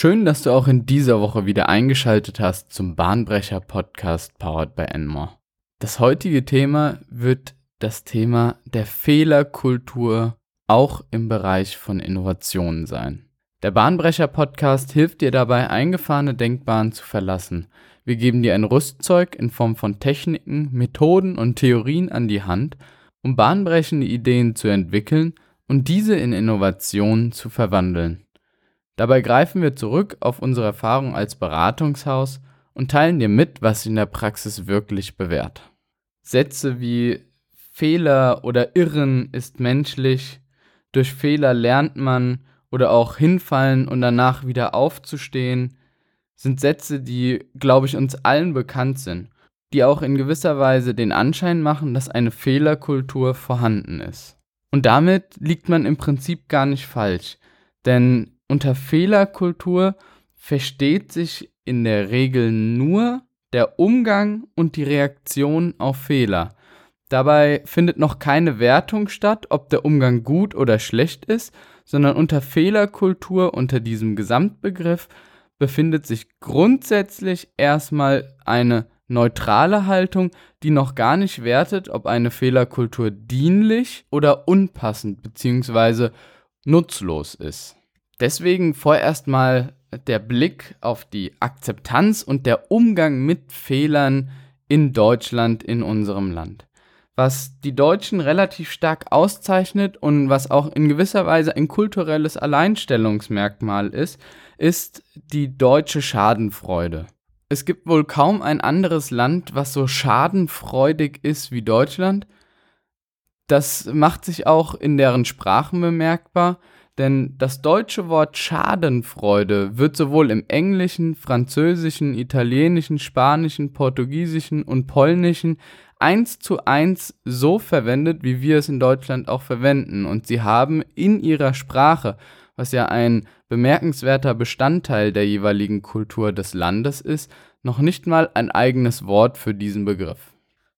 Schön, dass du auch in dieser Woche wieder eingeschaltet hast zum Bahnbrecher Podcast powered by Enmore. Das heutige Thema wird das Thema der Fehlerkultur auch im Bereich von Innovationen sein. Der Bahnbrecher Podcast hilft dir dabei, eingefahrene Denkbahnen zu verlassen. Wir geben dir ein Rüstzeug in Form von Techniken, Methoden und Theorien an die Hand, um bahnbrechende Ideen zu entwickeln und diese in Innovationen zu verwandeln. Dabei greifen wir zurück auf unsere Erfahrung als Beratungshaus und teilen dir mit, was sich in der Praxis wirklich bewährt. Sätze wie Fehler oder Irren ist menschlich, durch Fehler lernt man oder auch hinfallen und danach wieder aufzustehen, sind Sätze, die, glaube ich, uns allen bekannt sind, die auch in gewisser Weise den Anschein machen, dass eine Fehlerkultur vorhanden ist. Und damit liegt man im Prinzip gar nicht falsch, denn unter Fehlerkultur versteht sich in der Regel nur der Umgang und die Reaktion auf Fehler. Dabei findet noch keine Wertung statt, ob der Umgang gut oder schlecht ist, sondern unter Fehlerkultur, unter diesem Gesamtbegriff, befindet sich grundsätzlich erstmal eine neutrale Haltung, die noch gar nicht wertet, ob eine Fehlerkultur dienlich oder unpassend bzw. nutzlos ist. Deswegen vorerst mal der Blick auf die Akzeptanz und der Umgang mit Fehlern in Deutschland, in unserem Land was die Deutschen relativ stark auszeichnet und was auch in gewisser Weise ein kulturelles Alleinstellungsmerkmal ist, ist die deutsche Schadenfreude. Es gibt wohl kaum ein anderes Land, was so schadenfreudig ist wie Deutschland. Das macht sich auch in deren Sprachen bemerkbar, denn das deutsche Wort Schadenfreude wird sowohl im Englischen, Französischen, Italienischen, Spanischen, Portugiesischen und Polnischen eins zu eins so verwendet, wie wir es in Deutschland auch verwenden. Und sie haben in ihrer Sprache, was ja ein bemerkenswerter Bestandteil der jeweiligen Kultur des Landes ist, noch nicht mal ein eigenes Wort für diesen Begriff.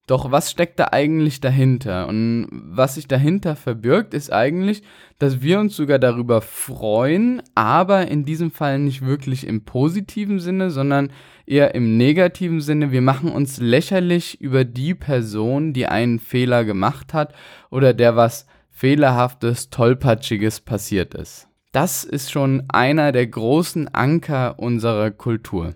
Doch was steckt da eigentlich dahinter? Und was sich dahinter verbirgt, ist eigentlich, dass wir uns sogar darüber freuen, aber in diesem Fall nicht wirklich im positiven Sinne, sondern eher im negativen Sinne. Wir machen uns lächerlich über die Person, die einen Fehler gemacht hat oder der was fehlerhaftes, tollpatschiges passiert ist. Das ist schon einer der großen Anker unserer Kultur.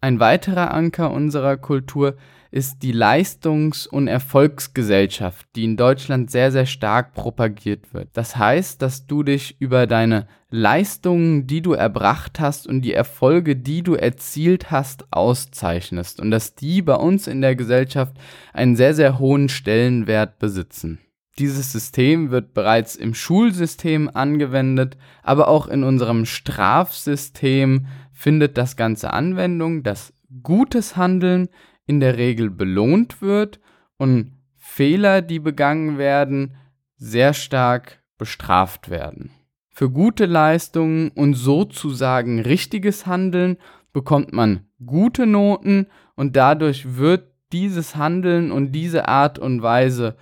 Ein weiterer Anker unserer Kultur ist, die Leistungs- und Erfolgsgesellschaft, die in Deutschland sehr, sehr stark propagiert wird. Das heißt, dass du dich über deine Leistungen, die du erbracht hast und die Erfolge, die du erzielt hast, auszeichnest und dass die bei uns in der Gesellschaft einen sehr, sehr hohen Stellenwert besitzen. Dieses System wird bereits im Schulsystem angewendet, aber auch in unserem Strafsystem findet das Ganze Anwendung, dass gutes Handeln in der Regel belohnt wird und Fehler, die begangen werden, sehr stark bestraft werden. Für gute Leistungen und sozusagen richtiges Handeln bekommt man gute Noten und dadurch wird dieses Handeln und diese Art und Weise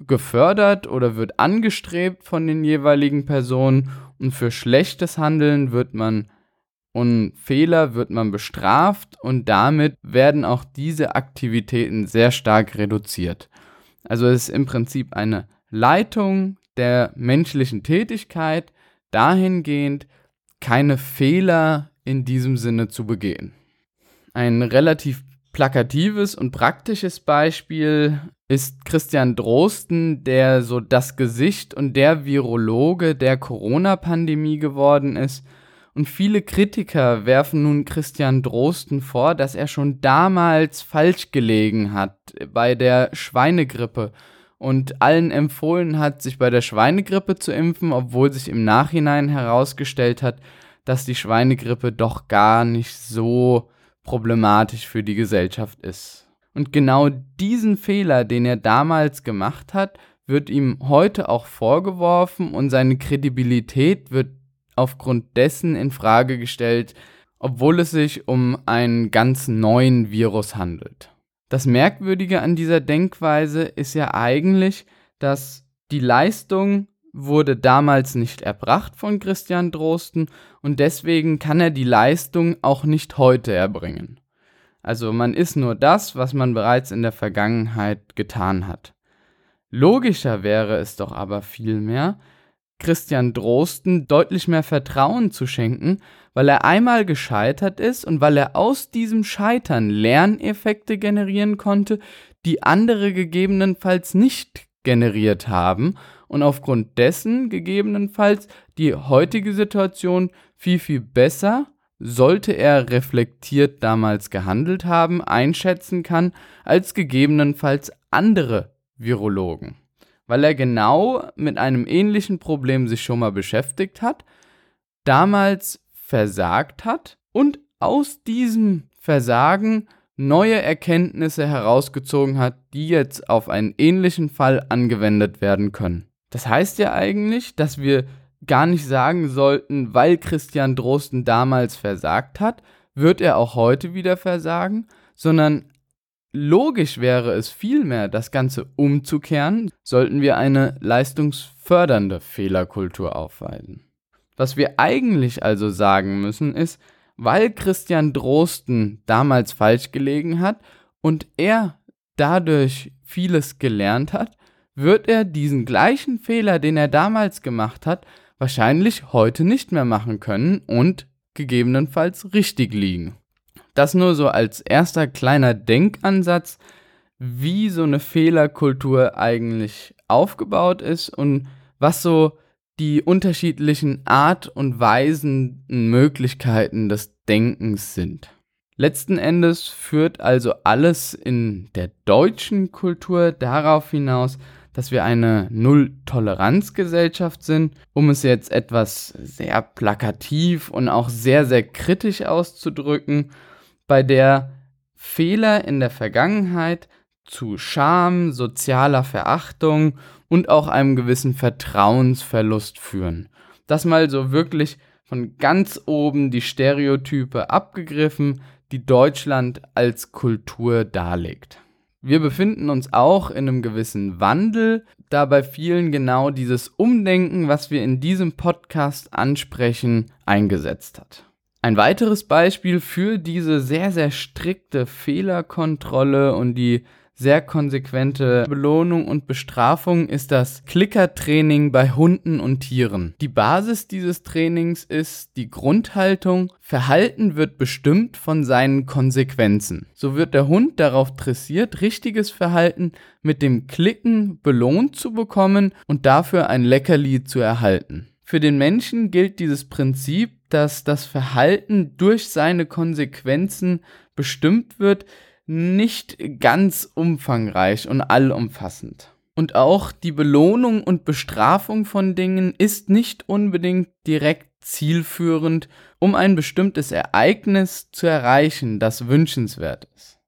gefördert oder wird angestrebt von den jeweiligen Personen und für schlechtes Handeln wird man und Fehler wird man bestraft und damit werden auch diese Aktivitäten sehr stark reduziert. Also es ist im Prinzip eine Leitung der menschlichen Tätigkeit dahingehend, keine Fehler in diesem Sinne zu begehen. Ein relativ plakatives und praktisches Beispiel ist Christian Drosten, der so das Gesicht und der Virologe der Corona-Pandemie geworden ist und viele Kritiker werfen nun Christian Drosten vor, dass er schon damals falsch gelegen hat bei der Schweinegrippe und allen empfohlen hat, sich bei der Schweinegrippe zu impfen, obwohl sich im Nachhinein herausgestellt hat, dass die Schweinegrippe doch gar nicht so problematisch für die Gesellschaft ist. Und genau diesen Fehler, den er damals gemacht hat, wird ihm heute auch vorgeworfen und seine Kredibilität wird aufgrund dessen in Frage gestellt, obwohl es sich um einen ganz neuen Virus handelt. Das Merkwürdige an dieser Denkweise ist ja eigentlich, dass die Leistung wurde damals nicht erbracht von Christian Drosten und deswegen kann er die Leistung auch nicht heute erbringen. Also man ist nur das, was man bereits in der Vergangenheit getan hat. Logischer wäre es doch aber vielmehr, Christian Drosten deutlich mehr Vertrauen zu schenken, weil er einmal gescheitert ist und weil er aus diesem Scheitern Lerneffekte generieren konnte, die andere gegebenenfalls nicht generiert haben und aufgrund dessen gegebenenfalls die heutige Situation viel, viel besser, sollte er reflektiert damals gehandelt haben, einschätzen kann, als gegebenenfalls andere Virologen weil er genau mit einem ähnlichen Problem sich schon mal beschäftigt hat, damals versagt hat und aus diesem Versagen neue Erkenntnisse herausgezogen hat, die jetzt auf einen ähnlichen Fall angewendet werden können. Das heißt ja eigentlich, dass wir gar nicht sagen sollten, weil Christian Drosten damals versagt hat, wird er auch heute wieder versagen, sondern Logisch wäre es vielmehr, das Ganze umzukehren, sollten wir eine leistungsfördernde Fehlerkultur aufweisen. Was wir eigentlich also sagen müssen ist, weil Christian Drosten damals falsch gelegen hat und er dadurch vieles gelernt hat, wird er diesen gleichen Fehler, den er damals gemacht hat, wahrscheinlich heute nicht mehr machen können und gegebenenfalls richtig liegen. Das nur so als erster kleiner Denkansatz, wie so eine Fehlerkultur eigentlich aufgebaut ist und was so die unterschiedlichen Art und Weisen Möglichkeiten des Denkens sind. Letzten Endes führt also alles in der deutschen Kultur darauf hinaus, dass wir eine Null-Toleranz-Gesellschaft sind, um es jetzt etwas sehr plakativ und auch sehr, sehr kritisch auszudrücken bei der Fehler in der Vergangenheit zu Scham, sozialer Verachtung und auch einem gewissen Vertrauensverlust führen. Das mal so wirklich von ganz oben die Stereotype abgegriffen, die Deutschland als Kultur darlegt. Wir befinden uns auch in einem gewissen Wandel, da bei vielen genau dieses Umdenken, was wir in diesem Podcast ansprechen, eingesetzt hat. Ein weiteres Beispiel für diese sehr, sehr strikte Fehlerkontrolle und die sehr konsequente Belohnung und Bestrafung ist das Klickertraining bei Hunden und Tieren. Die Basis dieses Trainings ist die Grundhaltung, Verhalten wird bestimmt von seinen Konsequenzen. So wird der Hund darauf dressiert, richtiges Verhalten mit dem Klicken belohnt zu bekommen und dafür ein Leckerli zu erhalten. Für den Menschen gilt dieses Prinzip, dass das Verhalten durch seine Konsequenzen bestimmt wird, nicht ganz umfangreich und allumfassend. Und auch die Belohnung und Bestrafung von Dingen ist nicht unbedingt direkt zielführend, um ein bestimmtes Ereignis zu erreichen, das wünschenswert ist.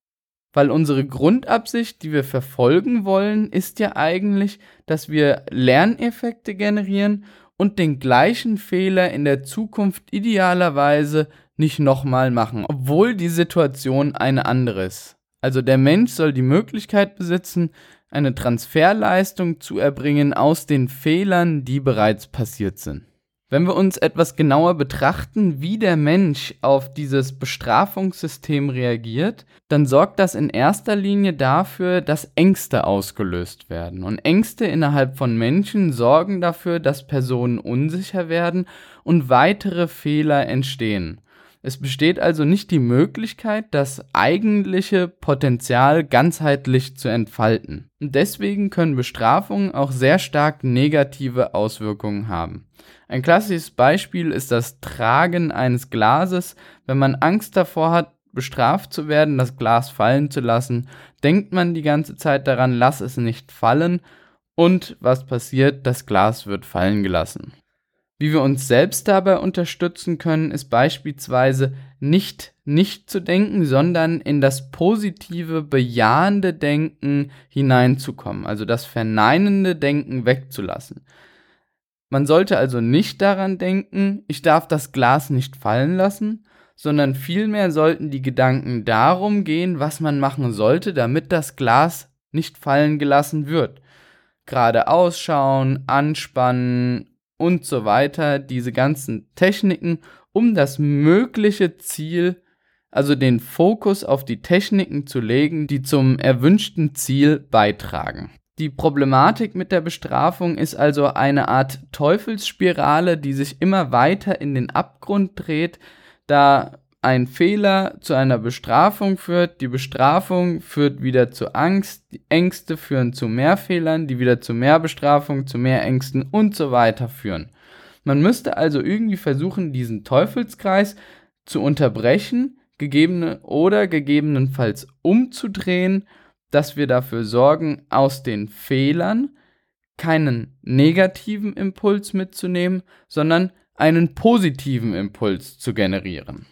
Weil unsere Grundabsicht, die wir verfolgen wollen, ist ja eigentlich, dass wir Lerneffekte generieren und den gleichen Fehler in der Zukunft idealerweise nicht nochmal machen, obwohl die Situation eine andere ist. Also der Mensch soll die Möglichkeit besitzen, eine Transferleistung zu erbringen aus den Fehlern, die bereits passiert sind. Wenn wir uns etwas genauer betrachten, wie der Mensch auf dieses Bestrafungssystem reagiert, dann sorgt das in erster Linie dafür, dass Ängste ausgelöst werden. Und Ängste innerhalb von Menschen sorgen dafür, dass Personen unsicher werden und weitere Fehler entstehen. Es besteht also nicht die Möglichkeit, das eigentliche Potenzial ganzheitlich zu entfalten. Deswegen können Bestrafungen auch sehr stark negative Auswirkungen haben. Ein klassisches Beispiel ist das Tragen eines Glases. Wenn man Angst davor hat, bestraft zu werden, das Glas fallen zu lassen, denkt man die ganze Zeit daran, lass es nicht fallen. Und was passiert? Das Glas wird fallen gelassen. Wie wir uns selbst dabei unterstützen können, ist beispielsweise nicht nicht zu denken, sondern in das positive, bejahende Denken hineinzukommen, also das verneinende Denken wegzulassen. Man sollte also nicht daran denken, ich darf das Glas nicht fallen lassen, sondern vielmehr sollten die Gedanken darum gehen, was man machen sollte, damit das Glas nicht fallen gelassen wird. gerade ausschauen, anspannen und so weiter, diese ganzen Techniken, um das mögliche Ziel, also den Fokus auf die Techniken zu legen, die zum erwünschten Ziel beitragen. Die Problematik mit der Bestrafung ist also eine Art Teufelsspirale, die sich immer weiter in den Abgrund dreht, da ein Fehler zu einer Bestrafung führt, die Bestrafung führt wieder zu Angst, die Ängste führen zu mehr Fehlern, die wieder zu mehr Bestrafung, zu mehr Ängsten und so weiter führen. Man müsste also irgendwie versuchen, diesen Teufelskreis zu unterbrechen, gegebene oder gegebenenfalls umzudrehen, dass wir dafür sorgen, aus den Fehlern keinen negativen Impuls mitzunehmen, sondern einen positiven Impuls zu generieren.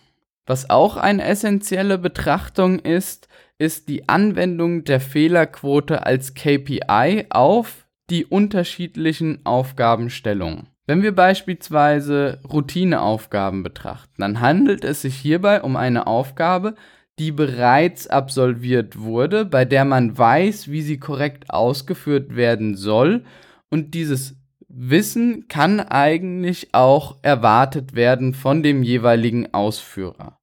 Was auch eine essentielle Betrachtung ist, ist die Anwendung der Fehlerquote als KPI auf die unterschiedlichen Aufgabenstellungen. Wenn wir beispielsweise Routineaufgaben betrachten, dann handelt es sich hierbei um eine Aufgabe, die bereits absolviert wurde, bei der man weiß, wie sie korrekt ausgeführt werden soll und dieses Wissen kann eigentlich auch erwartet werden von dem jeweiligen Ausführer.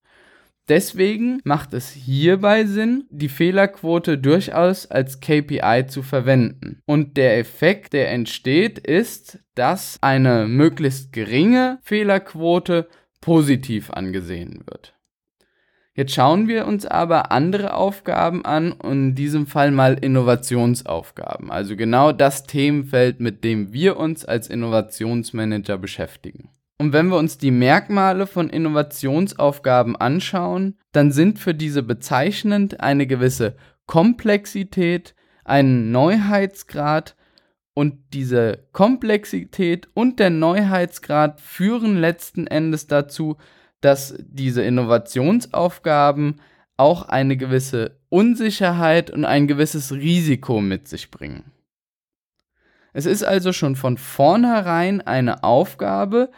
Deswegen macht es hierbei Sinn, die Fehlerquote durchaus als KPI zu verwenden. Und der Effekt, der entsteht, ist, dass eine möglichst geringe Fehlerquote positiv angesehen wird. Jetzt schauen wir uns aber andere Aufgaben an und in diesem Fall mal Innovationsaufgaben, also genau das Themenfeld, mit dem wir uns als Innovationsmanager beschäftigen. Und wenn wir uns die Merkmale von Innovationsaufgaben anschauen, dann sind für diese bezeichnend eine gewisse Komplexität, ein Neuheitsgrad und diese Komplexität und der Neuheitsgrad führen letzten Endes dazu, dass diese Innovationsaufgaben auch eine gewisse Unsicherheit und ein gewisses Risiko mit sich bringen. Es ist also schon von vornherein eine Aufgabe,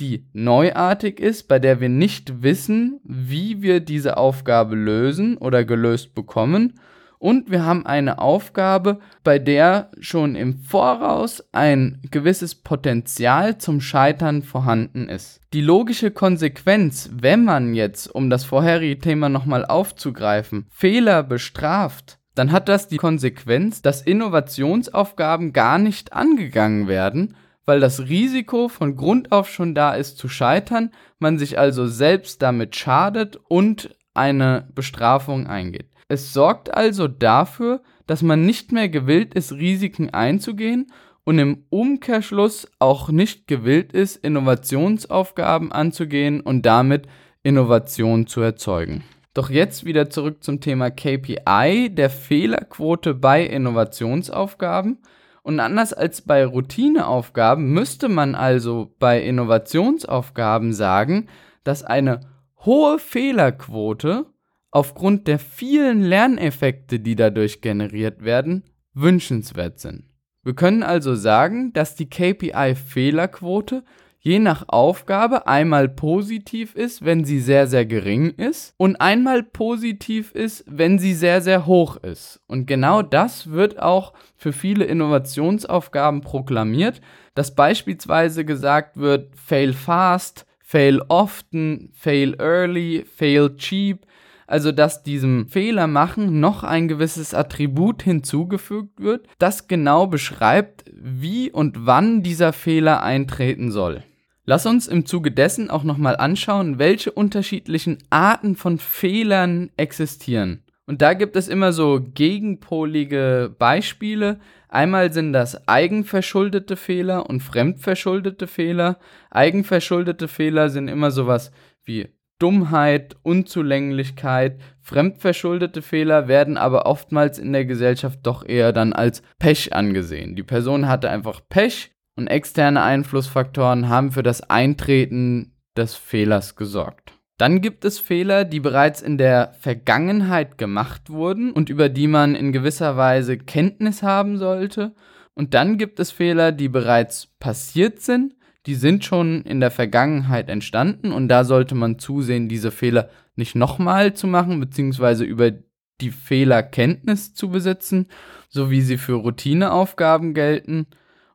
die neuartig ist, bei der wir nicht wissen, wie wir diese Aufgabe lösen oder gelöst bekommen und wir haben eine Aufgabe, bei der schon im Voraus ein gewisses Potenzial zum Scheitern vorhanden ist. Die logische Konsequenz, wenn man jetzt, um das vorherige Thema nochmal aufzugreifen, Fehler bestraft, dann hat das die Konsequenz, dass Innovationsaufgaben gar nicht angegangen werden, weil das Risiko von Grund auf schon da ist zu scheitern, man sich also selbst damit schadet und eine Bestrafung eingeht. Es sorgt also dafür, dass man nicht mehr gewillt ist, Risiken einzugehen und im Umkehrschluss auch nicht gewillt ist, Innovationsaufgaben anzugehen und damit Innovation zu erzeugen. Doch jetzt wieder zurück zum Thema KPI, der Fehlerquote bei Innovationsaufgaben. Und anders als bei Routineaufgaben müsste man also bei Innovationsaufgaben sagen, dass eine hohe Fehlerquote aufgrund der vielen Lerneffekte, die dadurch generiert werden, wünschenswert sind. Wir können also sagen, dass die KPI-Fehlerquote je nach Aufgabe einmal positiv ist, wenn sie sehr, sehr gering ist und einmal positiv ist, wenn sie sehr, sehr hoch ist. Und genau das wird auch für viele Innovationsaufgaben proklamiert, dass beispielsweise gesagt wird, fail fast, fail often, fail early, fail cheap, also dass diesem Fehler machen noch ein gewisses Attribut hinzugefügt wird, das genau beschreibt, wie und wann dieser Fehler eintreten soll. Lass uns im Zuge dessen auch nochmal anschauen, welche unterschiedlichen Arten von Fehlern existieren. Und da gibt es immer so gegenpolige Beispiele. Einmal sind das eigenverschuldete Fehler und fremdverschuldete Fehler. Eigenverschuldete Fehler sind immer sowas wie Dummheit, Unzulänglichkeit, fremdverschuldete Fehler werden aber oftmals in der Gesellschaft doch eher dann als Pech angesehen. Die Person hatte einfach Pech und externe Einflussfaktoren haben für das Eintreten des Fehlers gesorgt. Dann gibt es Fehler, die bereits in der Vergangenheit gemacht wurden und über die man in gewisser Weise Kenntnis haben sollte. Und dann gibt es Fehler, die bereits passiert sind, die sind schon in der Vergangenheit entstanden und da sollte man zusehen, diese Fehler nicht nochmal zu machen, beziehungsweise über die Fehlerkenntnis zu besitzen, so wie sie für Routineaufgaben gelten.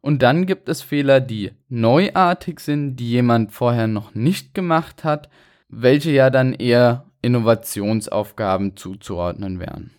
Und dann gibt es Fehler, die neuartig sind, die jemand vorher noch nicht gemacht hat, welche ja dann eher Innovationsaufgaben zuzuordnen wären.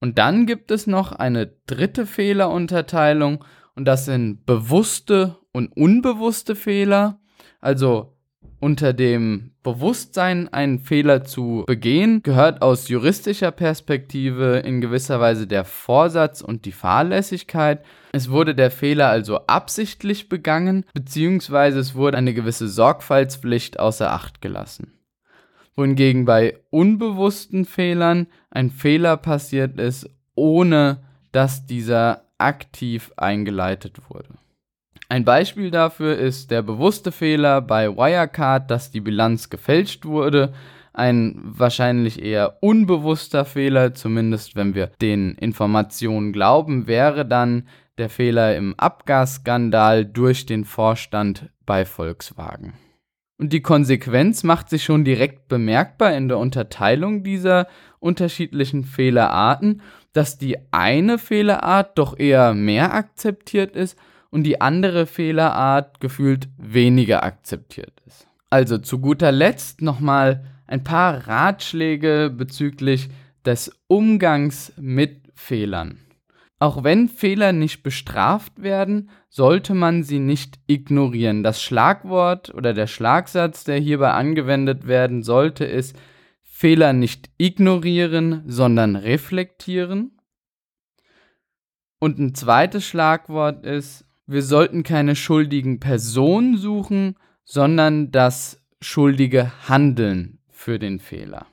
Und dann gibt es noch eine dritte Fehlerunterteilung und das sind bewusste und unbewusste Fehler. Also unter dem Bewusstsein, einen Fehler zu begehen, gehört aus juristischer Perspektive in gewisser Weise der Vorsatz und die Fahrlässigkeit. Es wurde der Fehler also absichtlich begangen, beziehungsweise es wurde eine gewisse Sorgfaltspflicht außer Acht gelassen. Wohingegen bei unbewussten Fehlern ein Fehler passiert ist, ohne dass dieser aktiv eingeleitet wurde. Ein Beispiel dafür ist der bewusste Fehler bei Wirecard, dass die Bilanz gefälscht wurde. Ein wahrscheinlich eher unbewusster Fehler, zumindest wenn wir den Informationen glauben, wäre dann der Fehler im Abgasskandal durch den Vorstand bei Volkswagen. Und die Konsequenz macht sich schon direkt bemerkbar in der Unterteilung dieser unterschiedlichen Fehlerarten, dass die eine Fehlerart doch eher mehr akzeptiert ist und die andere Fehlerart gefühlt weniger akzeptiert ist. Also zu guter Letzt nochmal ein paar Ratschläge bezüglich des Umgangs mit Fehlern. Auch wenn Fehler nicht bestraft werden, sollte man sie nicht ignorieren. Das Schlagwort oder der Schlagsatz, der hierbei angewendet werden sollte, ist Fehler nicht ignorieren, sondern reflektieren. Und ein zweites Schlagwort ist wir sollten keine schuldigen Personen suchen, sondern das schuldige Handeln für den Fehler.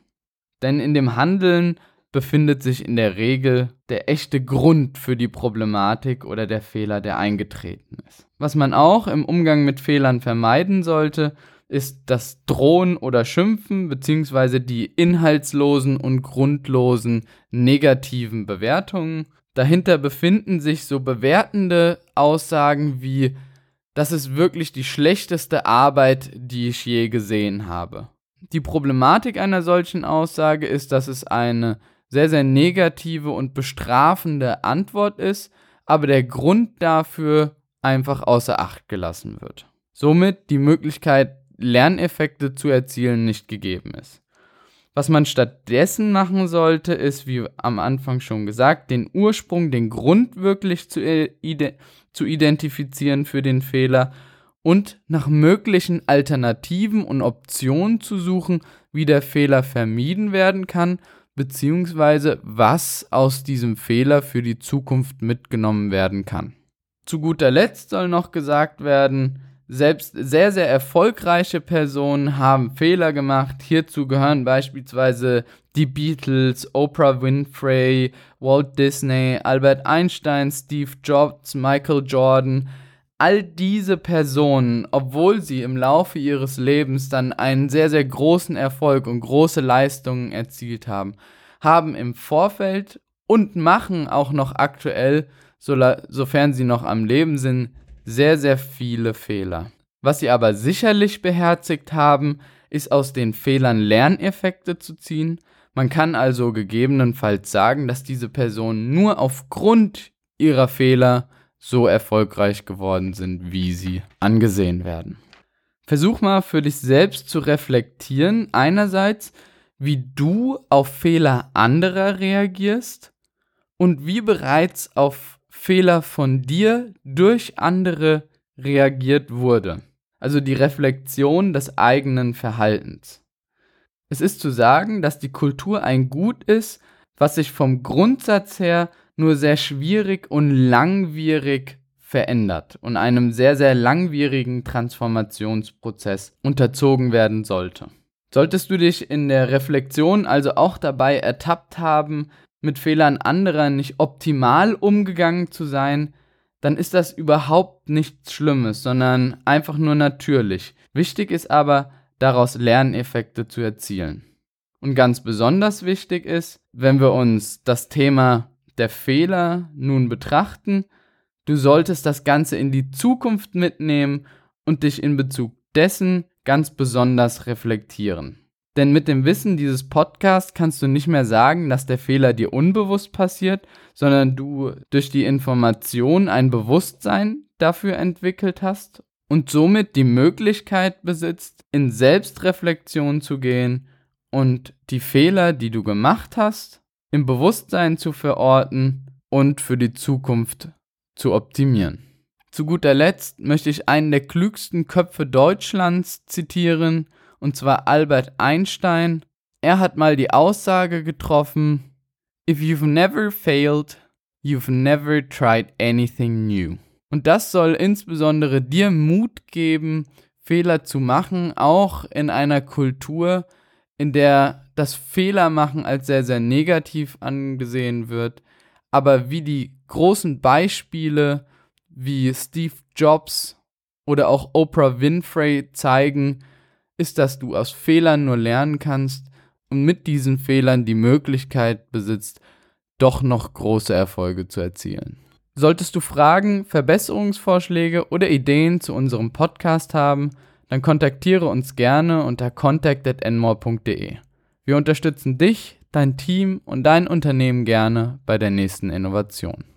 Denn in dem Handeln befindet sich in der Regel der echte Grund für die Problematik oder der Fehler, der eingetreten ist. Was man auch im Umgang mit Fehlern vermeiden sollte, ist das Drohen oder Schimpfen bzw. die inhaltslosen und grundlosen negativen Bewertungen. Dahinter befinden sich so bewertende Aussagen wie, das ist wirklich die schlechteste Arbeit, die ich je gesehen habe. Die Problematik einer solchen Aussage ist, dass es eine sehr, sehr negative und bestrafende Antwort ist, aber der Grund dafür einfach außer Acht gelassen wird. Somit die Möglichkeit, Lerneffekte zu erzielen, nicht gegeben ist. Was man stattdessen machen sollte, ist, wie am Anfang schon gesagt, den Ursprung, den Grund wirklich zu, ide zu identifizieren für den Fehler und nach möglichen Alternativen und Optionen zu suchen, wie der Fehler vermieden werden kann, beziehungsweise was aus diesem Fehler für die Zukunft mitgenommen werden kann. Zu guter Letzt soll noch gesagt werden, selbst sehr, sehr erfolgreiche Personen haben Fehler gemacht. Hierzu gehören beispielsweise die Beatles, Oprah Winfrey, Walt Disney, Albert Einstein, Steve Jobs, Michael Jordan. All diese Personen, obwohl sie im Laufe ihres Lebens dann einen sehr, sehr großen Erfolg und große Leistungen erzielt haben, haben im Vorfeld und machen auch noch aktuell, sofern sie noch am Leben sind, sehr, sehr viele Fehler. Was sie aber sicherlich beherzigt haben, ist aus den Fehlern Lerneffekte zu ziehen. Man kann also gegebenenfalls sagen, dass diese Personen nur aufgrund ihrer Fehler so erfolgreich geworden sind, wie sie angesehen werden. Versuch mal für dich selbst zu reflektieren, einerseits, wie du auf Fehler anderer reagierst und wie bereits auf Fehler von dir durch andere reagiert wurde. Also die Reflexion des eigenen Verhaltens. Es ist zu sagen, dass die Kultur ein Gut ist, was sich vom Grundsatz her nur sehr schwierig und langwierig verändert und einem sehr, sehr langwierigen Transformationsprozess unterzogen werden sollte. Solltest du dich in der Reflexion also auch dabei ertappt haben, mit Fehlern anderer nicht optimal umgegangen zu sein, dann ist das überhaupt nichts Schlimmes, sondern einfach nur natürlich. Wichtig ist aber, daraus Lerneffekte zu erzielen. Und ganz besonders wichtig ist, wenn wir uns das Thema der Fehler nun betrachten, du solltest das Ganze in die Zukunft mitnehmen und dich in Bezug dessen ganz besonders reflektieren. Denn mit dem Wissen dieses Podcasts kannst du nicht mehr sagen, dass der Fehler dir unbewusst passiert, sondern du durch die Information ein Bewusstsein dafür entwickelt hast und somit die Möglichkeit besitzt, in Selbstreflexion zu gehen und die Fehler, die du gemacht hast, im Bewusstsein zu verorten und für die Zukunft zu optimieren. Zu guter Letzt möchte ich einen der klügsten Köpfe Deutschlands zitieren, und zwar Albert Einstein. Er hat mal die Aussage getroffen, If you've never failed, you've never tried anything new. Und das soll insbesondere dir Mut geben, Fehler zu machen, auch in einer Kultur, in der das Fehlermachen als sehr, sehr negativ angesehen wird, aber wie die großen Beispiele wie Steve Jobs oder auch Oprah Winfrey zeigen, ist, dass du aus Fehlern nur lernen kannst und mit diesen Fehlern die Möglichkeit besitzt, doch noch große Erfolge zu erzielen. Solltest du Fragen, Verbesserungsvorschläge oder Ideen zu unserem Podcast haben, dann kontaktiere uns gerne unter contact@enmore.de. Wir unterstützen dich, dein Team und dein Unternehmen gerne bei der nächsten Innovation.